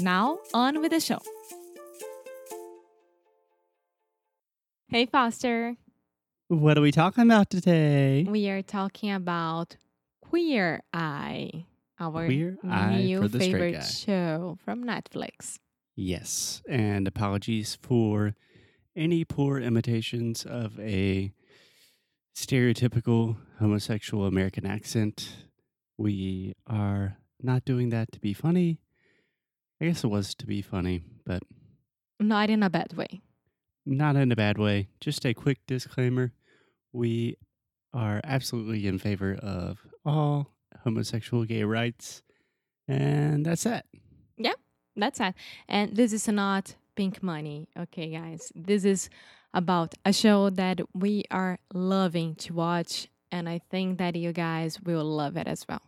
Now, on with the show. Hey Foster, What are we talking about today? we are talking about Queer Eye, our Queer Eye new for favorite Guy. show from Netflix. Yes, and apologies for any poor imitations of a stereotypical homosexual American accent. We are not doing that to be funny. I guess it was to be funny, but Not in a bad way. not in a bad way. Just a quick disclaimer we are absolutely in favor of all homosexual gay rights, and that's it. that. That's it. And this is not pink money, okay, guys? This is about a show that we are loving to watch, and I think that you guys will love it as well.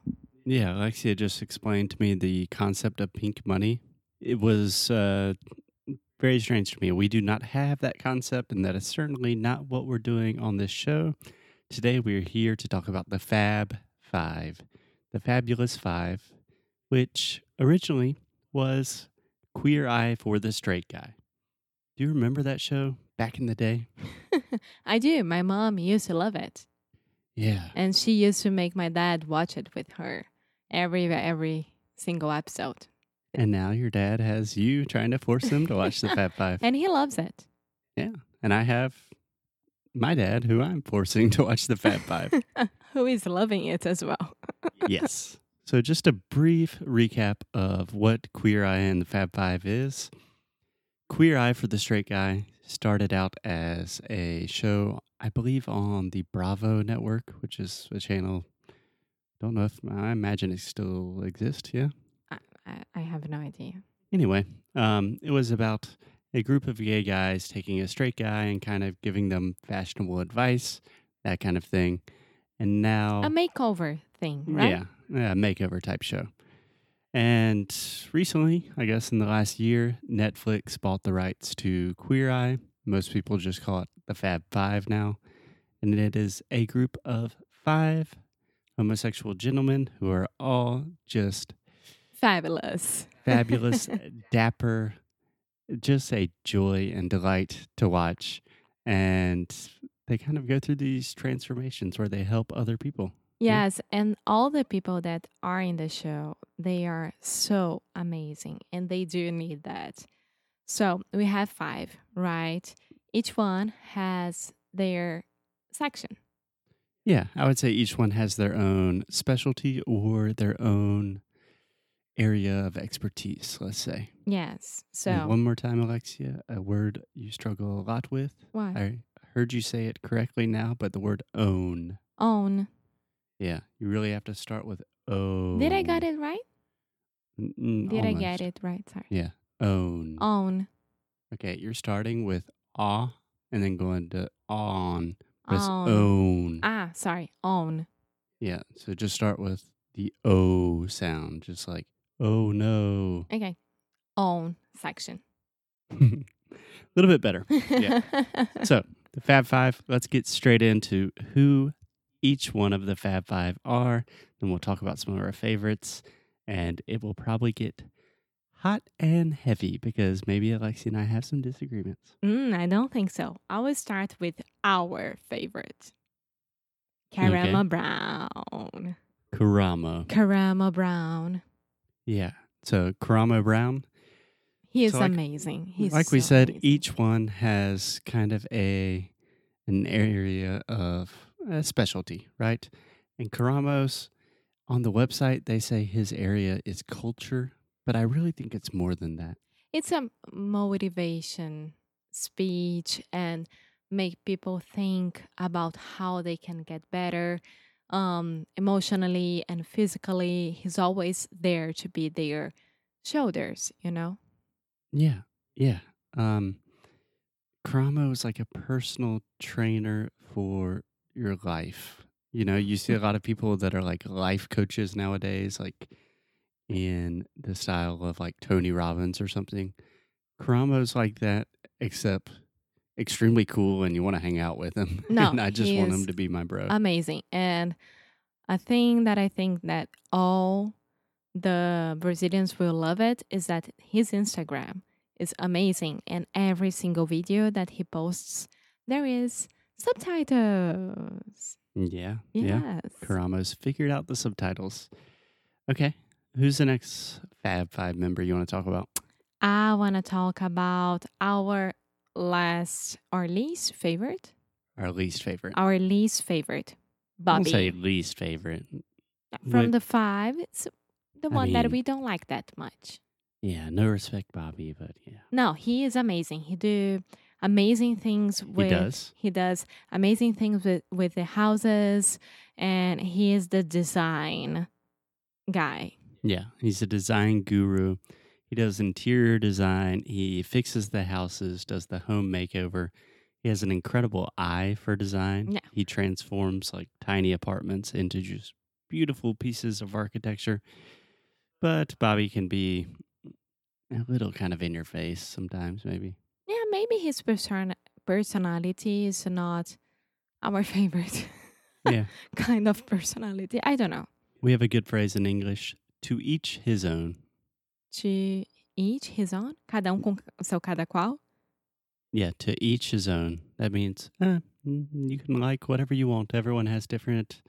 Yeah, Alexia just explained to me the concept of pink money. It was uh, very strange to me. We do not have that concept, and that is certainly not what we're doing on this show. Today, we're here to talk about the Fab Five, the Fabulous Five, which originally was Queer Eye for the Straight Guy. Do you remember that show back in the day? I do. My mom used to love it, Yeah. and she used to make my dad watch it with her every every single episode, And now your dad has you trying to force him to watch the Fab Five. and he loves it. Yeah. And I have my dad, who I'm forcing to watch the Fab Five. Who is loving it as well? yes. So, just a brief recap of what Queer Eye and the Fab Five is. Queer Eye for the Straight Guy started out as a show, I believe, on the Bravo network, which is a channel. Don't know if I imagine it still exists. Yeah. I, I, I have no idea. Anyway, um, it was about a group of gay guys taking a straight guy and kind of giving them fashionable advice, that kind of thing. And now, A makeover thing, right? yeah, yeah, makeover type show. And recently, I guess in the last year, Netflix bought the rights to Queer Eye. Most people just call it the Fab Five now. And it is a group of five homosexual gentlemen who are all just Fabulous. fabulous, dapper, just a joy and delight to watch. And they kind of go through these transformations where they help other people. Yeah. Yes, and all the people that are in the show, they are so amazing and they do need that. So we have five, right? Each one has their section. Yeah, I would say each one has their own specialty or their own area of expertise, let's say. Yes. So And one more time, Alexia, a word you struggle a lot with. why? I heard you say it correctly now, but the word own. Own. Yeah, you really have to start with own. Did I get it right? N- Did I get it right? Sorry. Yeah, own. Own. Okay, you're starting with ah and then going to on. Own. own. Ah, sorry. Own. Yeah, so just start with the O sound, just like, oh no. Okay. Own section. A little bit better. Yeah. So, the Fab Five, let's get straight into who each one of the Fab Five are. Then we'll talk about some of our favorites, and it will probably get hot and heavy because maybe Alexi and I have some disagreements. Mm, I don't think so. I will start with our favorite. Karamo Brown. Karamo. Karamo Brown. Yeah. So, Karamo Brown, He is So like- amazing. He's like we said, amazing. each one has kind of a an area of a specialty, right? And Karamo's on the website they say his area is culture, but I really think it's more than that. it's a motivation speech and make people think about how they can get better um, emotionally and physically. He's always there to be their shoulders, you know? Yeah, yeah. Um, Karamo is like a personal trainer for your life. You know, you see a lot of people that are like life coaches nowadays, like in the style of like Tony Robbins or something. Karamo's like that, except extremely cool, and you want to hang out with him. No, and I just want him to be my bro. amazing and a thing that i think that all the brazilians will love it is that his instagram is amazing and every single video that he posts there is subtitles yeah, yeah. yes Karamo's figured out the subtitles. Okay, who's the next Fab Five member you want to talk about? i want to talk about our last our least favorite Our least favorite. our least favorite I'll bobby say least favorite. from What- the five it's the I one that we don't like that much Yeah, no respect, Bobby, but yeah, No, he is amazing. He do amazing things with he does. he does amazing things with with the houses and he is the design guy. Yeah, he's a design guru. He does interior design. He fixes the houses, does the home makeover. He has an incredible eye for design. Yeah. He transforms like tiny apartments into just beautiful pieces of architecture. But Bobby can be a little kind of in your face sometimes, maybe. Yeah, maybe his person personality is not our favorite Yeah. kind of personality. I don't know. We have a good phrase in English to each his own. To each his own. Cada um com seu cada qual. Yeah, to each his own. That means eh, you can like whatever you want. Everyone has different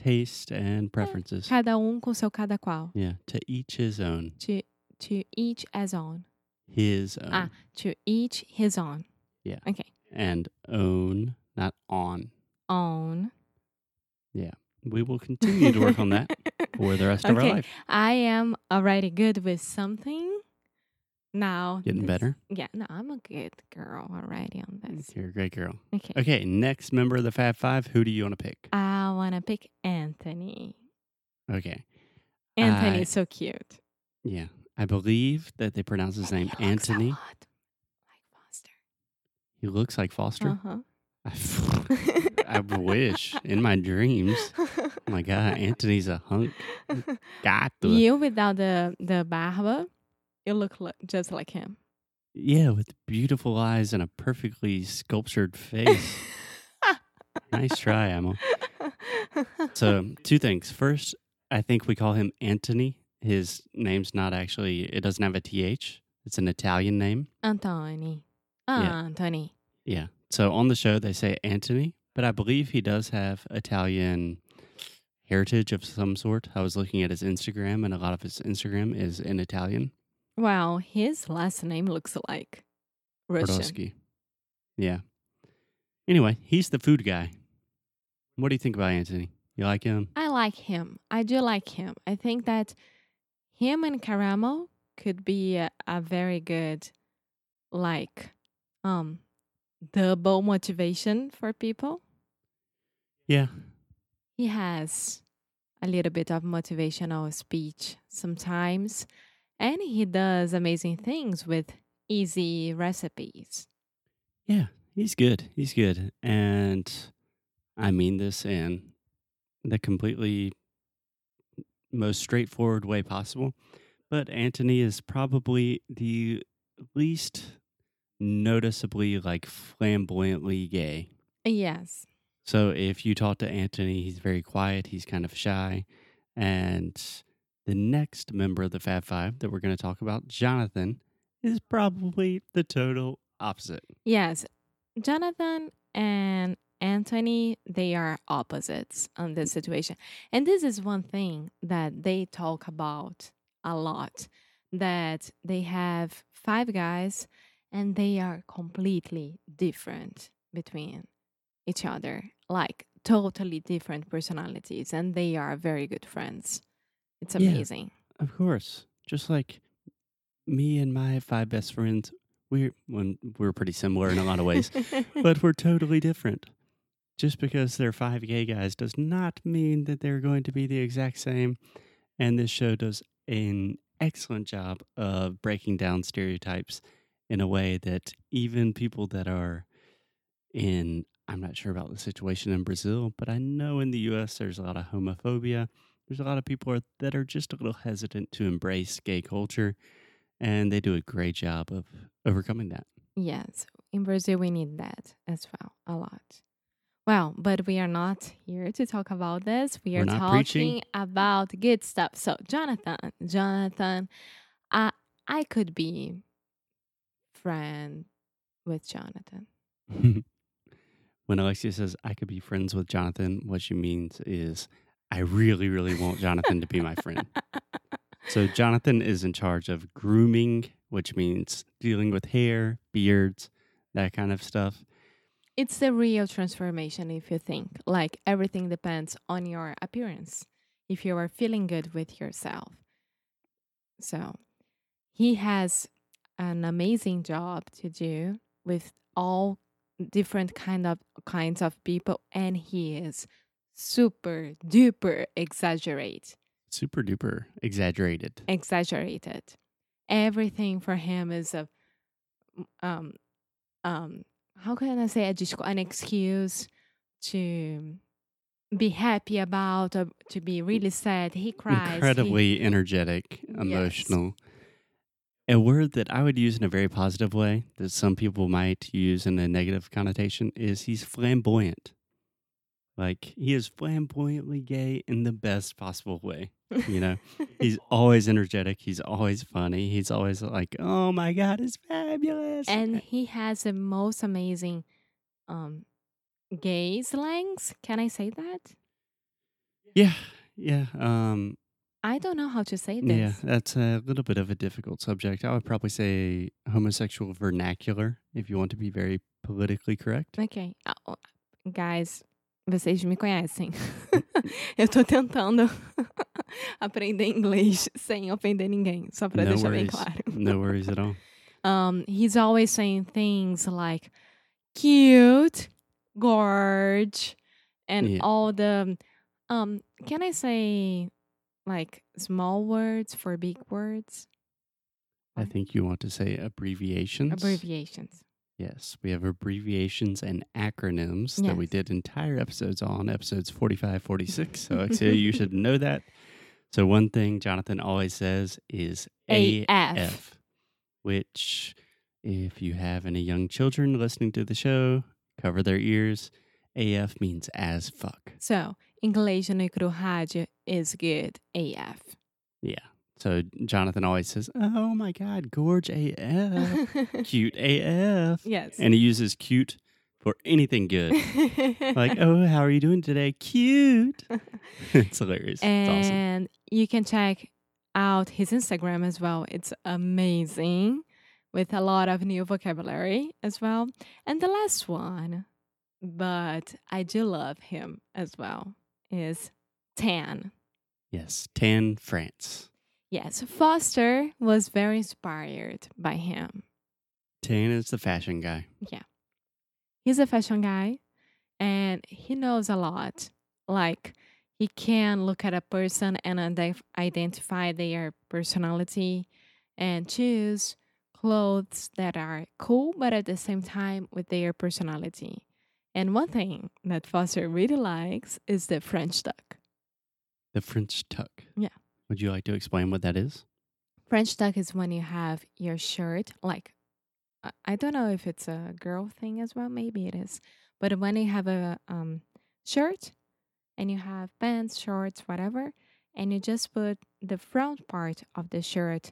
taste and preferences. Cada um com seu cada qual. Yeah, to each his own. To to each as own. His own. Ah, to each his own. Yeah. Okay. And own, not on. Own. Yeah. We will continue to work on that for the rest of our Okay. life. I am already good with something. Now Getting this- better. Yeah, no, I'm a good girl already on this. You're a great girl. Okay. Okay, next member of the Fab Five. Who do you want to pick? I wanna pick Anthony. Okay. Anthony I- is so cute. Yeah. I believe that they pronounce his name he looks a Anthony. like Foster. He looks like Foster. Uh-huh. I, wish in my dreams. Oh my God, Anthony's a hunk. God, you without the the barba, you look li- just like him. yeah, with beautiful eyes and a perfectly sculptured face. nice try, Emma. So, two things. First, I think we call him Anthony. His name's not actually, it doesn't have a TH. It's an Italian name. Anthony. Yeah. Anthony. Yeah. So on the show, they say Anthony, but I believe he does have Italian heritage of some sort. I was looking at his Instagram, and a lot of his Instagram is in Italian. Well, his last name looks like Russian. Brodowski. Yeah. Anyway, he's the food guy. What do you think about Anthony? You like him? I like him. I do like him. I think that him and Karamo could be a, a very good, like, um, double motivation for people. Yeah. He has a little bit of motivational speech sometimes, and he does amazing things with easy recipes. Yeah. He's good. He's good. And I mean this in the completely most straightforward way possible. But Anthony is probably the least noticeably like flamboyantly gay. Yes. So if you talk to Anthony, he's very quiet, he's kind of shy. And the next member of the Fab Five that we're going to talk about, Jonathan, is probably the total opposite. Yes. Jonathan and Anthony, they are opposites on this situation. And this is one thing that they talk about a lot. that they have five guys and they are completely different between each other, like totally different personalities, and they are very good friends. It's Yeah. amazing. Of course. Just like me and my five best friends, we're when we're pretty similar in a lot of ways, but we're totally different. Just because they're five gay guys does not mean that they're going to be the exact same. And this show does an excellent job of breaking down stereotypes in a way that even people that are in, I'm not sure about the situation in Brazil, but I know in the US there's a lot of homophobia. There's a lot of people are, that are just a little hesitant to embrace gay culture, and they do a great job of overcoming that. yes, in Brazil, we need that as well, a lot. Well, but we are not here to talk about this. We We're talking preaching. about good stuff. So, Jonathan, Jonathan, I I could be friend with Jonathan. when Alexia says I could be friends with Jonathan, what she means is I really, really want Jonathan to be my friend. So Jonathan is in charge of grooming, which means dealing with hair, beards, that kind of stuff. It's the real transformation if you think. Like everything depends on your appearance. If you are feeling good with yourself. So, he has an amazing job to do with all different kind of kinds of people and he is super duper exaggerate. Super duper exaggerated. exaggerated. Everything for him is a um um how can i say a an excuse to be happy about or to be really sad. He cries. He- Incredibly energetic, emotional. A word that I would use in a very positive way that some people might use in a negative connotation is he's flamboyant. Like he is flamboyantly gay in the best possible way. You know, he's always energetic. He's always funny. He's always like, "Oh my god, it's fabulous!" and he has the most amazing um gay slangs can i say that yeah, yeah, um, i don't know how to say this. yeah. That's a little bit of a difficult subject. I would probably say homosexual vernacular if you want to be very politically correct. Ok. Ah, ó, Guys, vocês me conhecem. Eu tô tentando aprender inglês sem ofender ninguém, só pra No deixar bem worries. claro. No worries at all. Um, he's always saying things like cute, gorge, and Yeah. all the um can I say like small words for big words? I think you want to say abbreviations. Abbreviations. Yes, we have abbreviations and acronyms that we did entire episodes on, episodes 45, 46. So, Alexia, you should know that. So, one thing Jonathan always says is AF. AF, which, if you have any young children listening to the show, cover their ears. AF means as fuck. So, inglês no Rádio is good AF. Yeah. So, Jonathan always says, Oh my God, gorge AF, cute AF. yes. And he uses cute for anything good. like, oh, how are you doing today? Cute. it's hilarious. it's awesome. and you can check out his Instagram as well. It's amazing with a lot of new vocabulary as well. And the last one, but I do love him as well, is Tan. Yes, Tan France. Yes, Foster was very inspired by him. Tan is the fashion guy. Yeah. He's a fashion guy and he knows a lot. Like, he can look at a person and identify their personality and choose clothes that are cool, but at the same time with their personality. And one thing that Foster really likes is the French tuck. The French tuck. Yeah. Would you like to explain what that is? French tuck is when you have your shirt, like, I- don't know if it's a girl thing as well, maybe it is, but when you have a um, shirt and you have pants, shorts, whatever, and you just put the front part of the shirt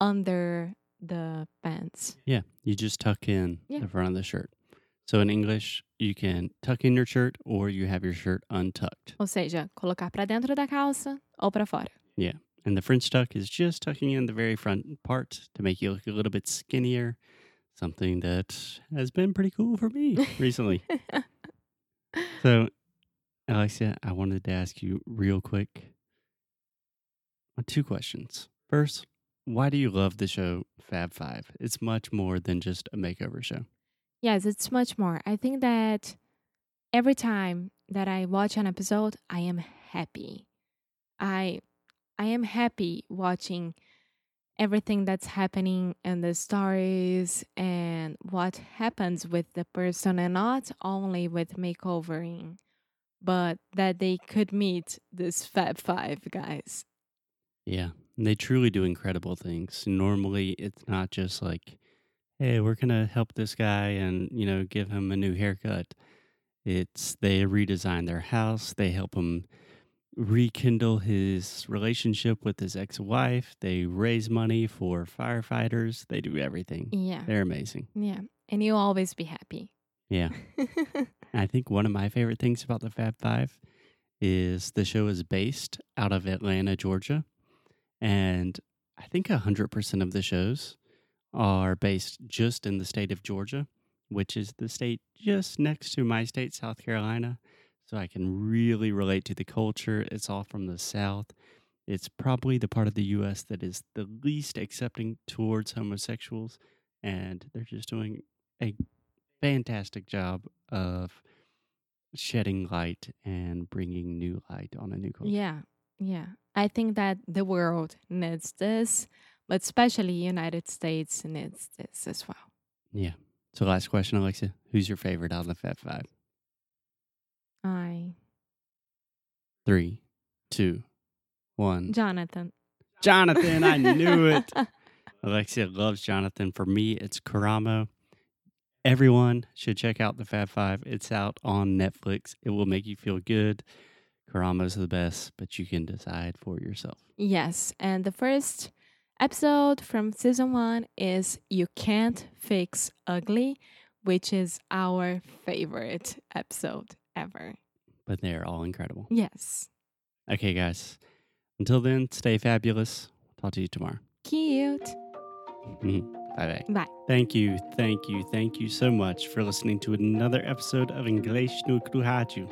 under the pants. Yeah, you just tuck in Yeah. the front of the shirt. So in English, you can tuck in your shirt or you have your shirt untucked. Ou seja, colocar pra dentro da calça ou pra fora. Yeah. And the French tuck is just tucking in the very front part to make you look a little bit skinnier, something that has been pretty cool for me recently. So, Alexia, I wanted to ask you real quick uh, two questions. First, why do you love the show Fab Five? It's much more than just a makeover show. Yes, it's much more. I think that every time that I watch an episode, I am happy. I I am happy watching everything that's happening and the stories and what happens with the person and not only with makeovering, but that they could meet this Fab Five guys. Yeah, they truly do incredible things. Normally, it's not just like, hey, we're going to help this guy and, you know, give him a new haircut. It's they redesign their house, they help him rekindle his relationship with his ex-wife, they raise money for firefighters, they do everything. Yeah. They're amazing. Yeah. And you'll always be happy. Yeah. I think one of my favorite things about the Fab Five is the show is based out of Atlanta, Georgia. And I think 100% of the shows are based just in the state of Georgia, which is the state just next to my state, South Carolina. So I can really relate to the culture. It's all from the South. It's probably the part of the US that is the least accepting towards homosexuals. And they're just doing a fantastic job of shedding light and bringing new light on a new culture. Yeah, yeah. I think that the world needs this, especially United States needs this as well. Yeah. So last question, Alexa. Who's your favorite out of the Fab Five? I Three, two, one. Jonathan. Jonathan, I knew it. Alexia loves Jonathan. For me, it's Karamo. Everyone should check out the Fab Five. It's out on Netflix. It will make you feel good. Karamo's the best, but you can decide for yourself. yes, and the first episode from season one is You Can't Fix Ugly, which is our favorite episode ever. But they're all incredible. Yes. Okay, guys. Until then, stay fabulous. Talk to you tomorrow. Cute. Mm-hmm. bye bye. Bye. Thank you, thank you, thank you so much for listening to another episode of English no Kruhaju.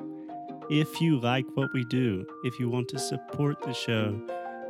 If you like what we do, if you want to support the show,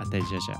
啊对就是